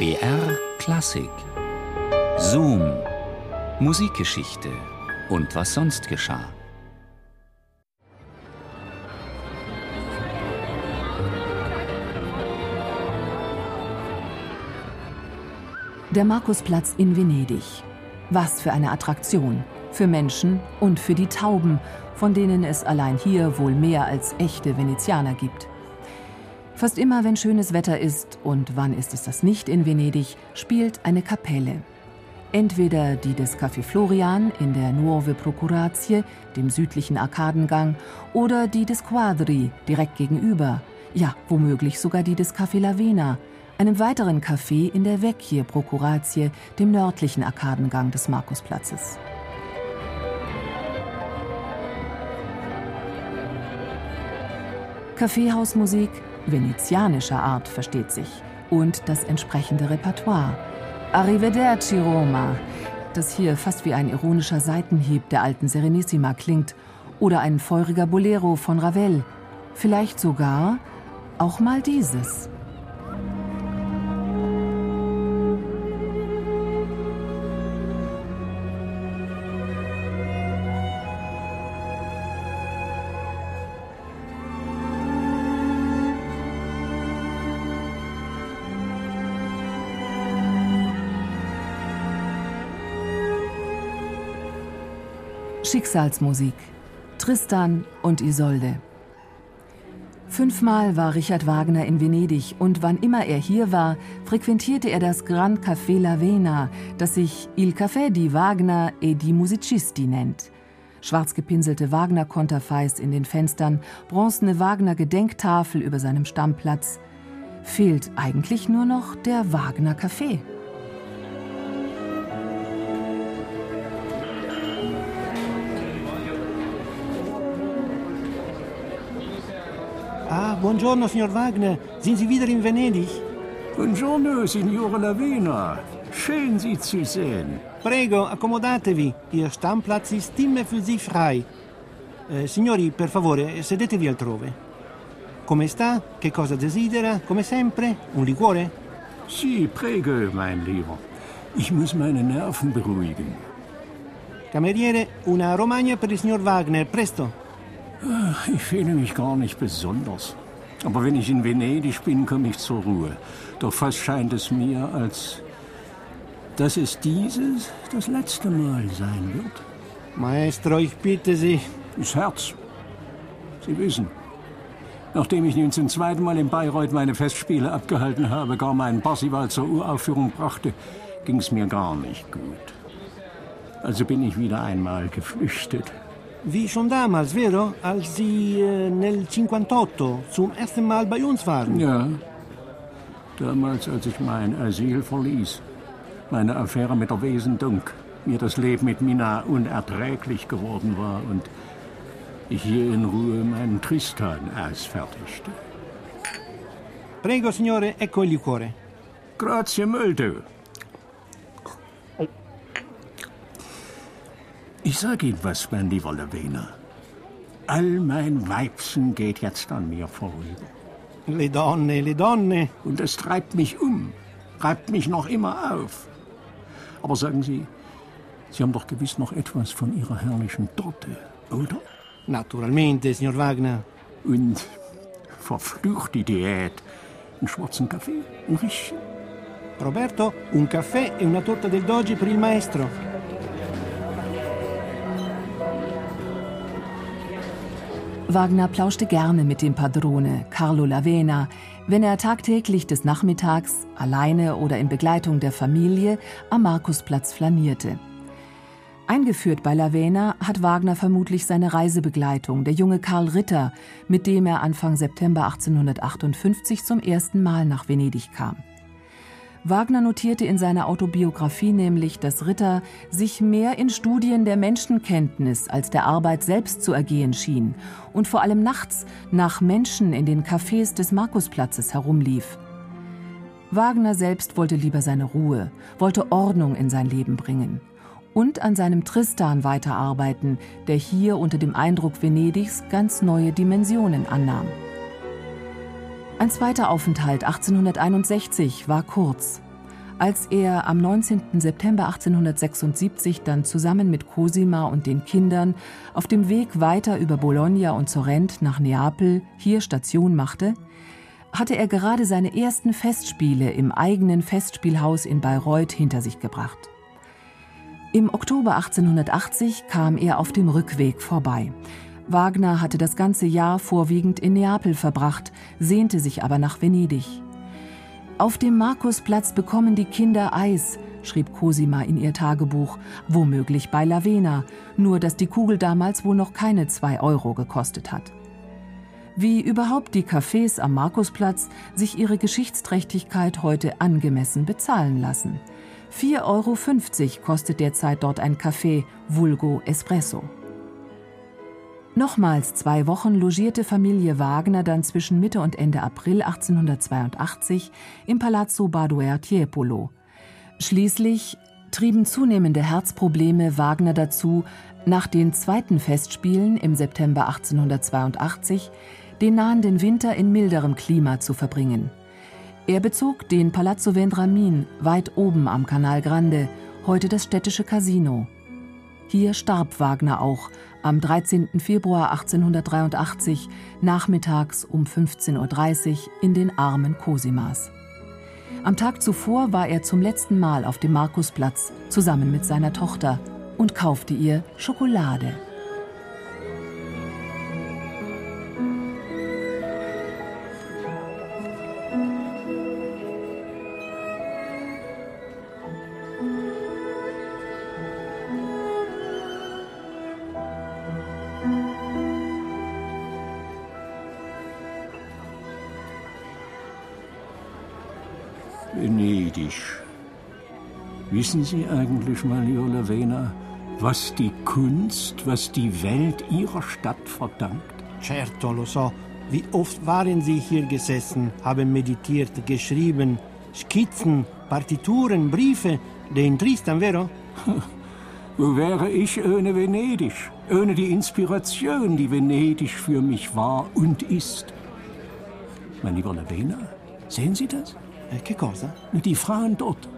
BR Klassik. Zoom. Musikgeschichte und was sonst geschah. Der Markusplatz in Venedig. Was für eine Attraktion. Für Menschen und für die Tauben, von denen es allein hier wohl mehr als echte Venezianer gibt. Fast immer, wenn schönes Wetter ist, und wann ist es das nicht in Venedig, spielt eine Kapelle. Entweder die des Café Florian in der Nuove Procurazie, dem südlichen Arkadengang, oder die des Quadri, direkt gegenüber. Ja, womöglich sogar die des Café Lavena, einem weiteren Café in der Vecchie Procurazie, dem nördlichen Arkadengang des Markusplatzes. Kaffeehausmusik, venezianischer Art, versteht sich, und das entsprechende Repertoire. Arrivederci Roma, das hier fast wie ein ironischer Seitenhieb der alten Serenissima klingt, oder ein feuriger Bolero von Ravel, vielleicht sogar auch mal dieses. Schicksalsmusik. Tristan und Isolde. Fünfmal war Richard Wagner in Venedig und wann immer er hier war, frequentierte er das Grand Café Lavena, das sich Il Café di Wagner e di Musicisti nennt. Schwarz gepinselte Wagner-Konterfeis in den Fenstern, bronzene Wagner-Gedenktafel über seinem Stammplatz. Fehlt eigentlich nur noch der Wagner buongiorno, signor Wagner. Sind Sie wieder in Venedig? Buongiorno, signore Lavena. Schön, Sie zu sehen. Prego, accomodatevi. Ihr Stammplatz ist immer für Sie frei. Eh, signori, per favore, sedetevi altrove. Come sta? Che cosa desidera? Come sempre? Un liquore? Sie, prego, mein Lieber. Ich muss meine Nerven beruhigen. Cameriere, una Romagna per il signor Wagner, presto. Ach, Ich fühle mich gar nicht besonders. Aber wenn ich in Venedig bin, komme ich zur Ruhe. Doch fast scheint es mir, als dass es dieses das letzte Mal sein wird. Maestro, ich bitte Sie. Das Herz. Sie wissen, nachdem ich nun zum zweiten Mal in Bayreuth meine Festspiele abgehalten habe, gar meinen Parsival zur Uraufführung brachte, ging es mir gar nicht gut. Also bin ich wieder einmal geflüchtet. Wie schon damals, vero? Als Sie äh, nel 58 zum ersten Mal bei uns waren. Ja, damals, als ich mein Asyl verließ, meine Affäre mit der Wesendunk, mir das Leben mit Mina unerträglich geworden war und ich hier in Ruhe meinen Tristan ausfertigte. Prego, signore, ecco il liquore. Grazie molto. Ich sage Ihnen was, mein lieber Lavena. All mein Weibsen geht jetzt an mir vorüber. Le donne, le donne. Und das treibt mich um, treibt mich noch immer auf. Aber sagen Sie, Sie haben doch gewiss noch etwas von Ihrer herrlichen Torte, oder? Naturalmente, signor Wagner. Und verflucht die Diät. Einen schwarzen Kaffee, ein Rischchen. Roberto, un caffè e una torta del doge per il maestro. Wagner plauschte gerne mit dem Padrone Carlo Lavena, wenn er tagtäglich des Nachmittags, alleine oder in Begleitung der Familie, am Markusplatz flanierte. Eingeführt bei Lavena hat Wagner vermutlich seine Reisebegleitung, der junge Karl Ritter, mit dem er Anfang September 1858 zum ersten Mal nach Venedig kam. Wagner notierte in seiner Autobiografie nämlich, dass Ritter sich mehr in Studien der Menschenkenntnis als der Arbeit selbst zu ergehen schien und vor allem nachts nach Menschen in den Cafés des Markusplatzes herumlief. Wagner selbst wollte lieber seine Ruhe, wollte Ordnung in sein Leben bringen und an seinem Tristan weiterarbeiten, der hier unter dem Eindruck Venedigs ganz neue Dimensionen annahm. Ein zweiter Aufenthalt 1861 war kurz. Als er am 19. September 1876 dann zusammen mit Cosima und den Kindern auf dem Weg weiter über Bologna und Sorrent nach Neapel hier Station machte, hatte er gerade seine ersten Festspiele im eigenen Festspielhaus in Bayreuth hinter sich gebracht. Im Oktober 1880 kam er auf dem Rückweg vorbei. Wagner hatte das ganze Jahr vorwiegend in Neapel verbracht, sehnte sich aber nach Venedig. Auf dem Markusplatz bekommen die Kinder Eis, schrieb Cosima in ihr Tagebuch, womöglich bei Lavena, nur dass die Kugel damals wohl noch keine zwei Euro gekostet hat. Wie überhaupt die Cafés am Markusplatz sich ihre Geschichtsträchtigkeit heute angemessen bezahlen lassen. 4,50 Euro kostet derzeit dort ein Kaffee, vulgo Espresso. Nochmals zwei Wochen logierte Familie Wagner dann zwischen Mitte und Ende April 1882 im Palazzo Badoer Tiepolo. Schließlich trieben zunehmende Herzprobleme Wagner dazu, nach den zweiten Festspielen im September 1882 den nahenden Winter in milderem Klima zu verbringen. Er bezog den Palazzo Vendramin weit oben am Canal Grande, heute das städtische Casino. Hier starb Wagner auch am 13. Februar 1883 nachmittags um 15.30 Uhr in den Armen Cosimas. Am Tag zuvor war er zum letzten Mal auf dem Markusplatz zusammen mit seiner Tochter und kaufte ihr Schokolade. Wissen Sie eigentlich mal, Lavena, was die Kunst, was die Welt Ihrer Stadt verdankt? Certo, lo so. Wie oft waren Sie hier gesessen, haben meditiert, geschrieben, Skizzen, Partituren, Briefe, den Tristan, vero? Wo wäre ich ohne Venedig? Ohne die Inspiration, die Venedig für mich war und ist. Mein lieber Lavena, sehen Sie das? Eh, che cosa? Die Frauen dort.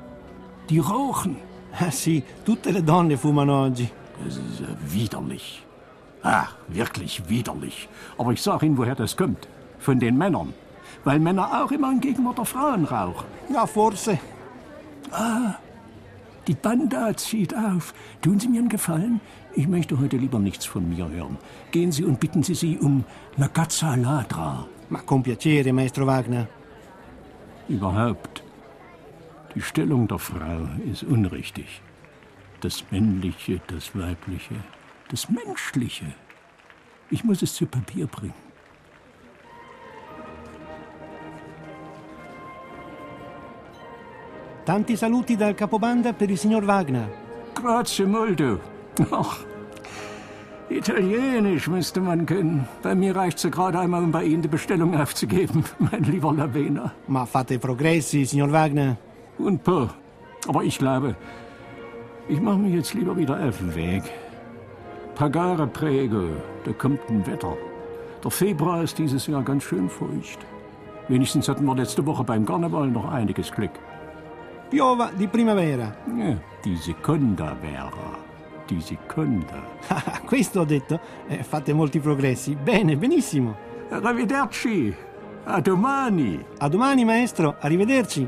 Die rauchen. Ah sì, tutte le donne fumano oggi. Das ist äh, widerlich. Ah, wirklich widerlich. Aber ich sage Ihnen, woher das kommt. Von den Männern. Weil Männer auch immer in Gegenwart der Frauen rauchen. Ja, forse. Ah, die Banda zieht auf. Tun Sie mir einen Gefallen? Ich möchte heute lieber nichts von mir hören. Gehen Sie und bitten Sie sie um una cazza ladra. Ma con piacere, Maestro Wagner. Überhaupt. Die Stellung der Frau ist unrichtig. Das Männliche, das Weibliche, das Menschliche. Ich muss es zu Papier bringen. Tanti saluti dal Capobanda per il signor Wagner. Grazie molto. Ach, Italienisch müsste man können. Bei mir reicht es gerade einmal, um bei Ihnen die Bestellung aufzugeben, mein lieber Lavena. Ma fate progressi, signor Wagner. Und paar. Aber ich glaube, ich mache mich jetzt lieber wieder auf den Weg. Pagare prego, da kommt ein Wetter. Der Februar ist dieses Jahr ganz schön feucht. Wenigstens hatten wir letzte Woche beim Karneval noch einiges Glück. Piova di primavera. Ja, die Seconda vera. Die Seconda. Questo ho detto. Eh, fate molti progressi. Bene, benissimo. Arrivederci. A domani. A domani, maestro. Arrivederci.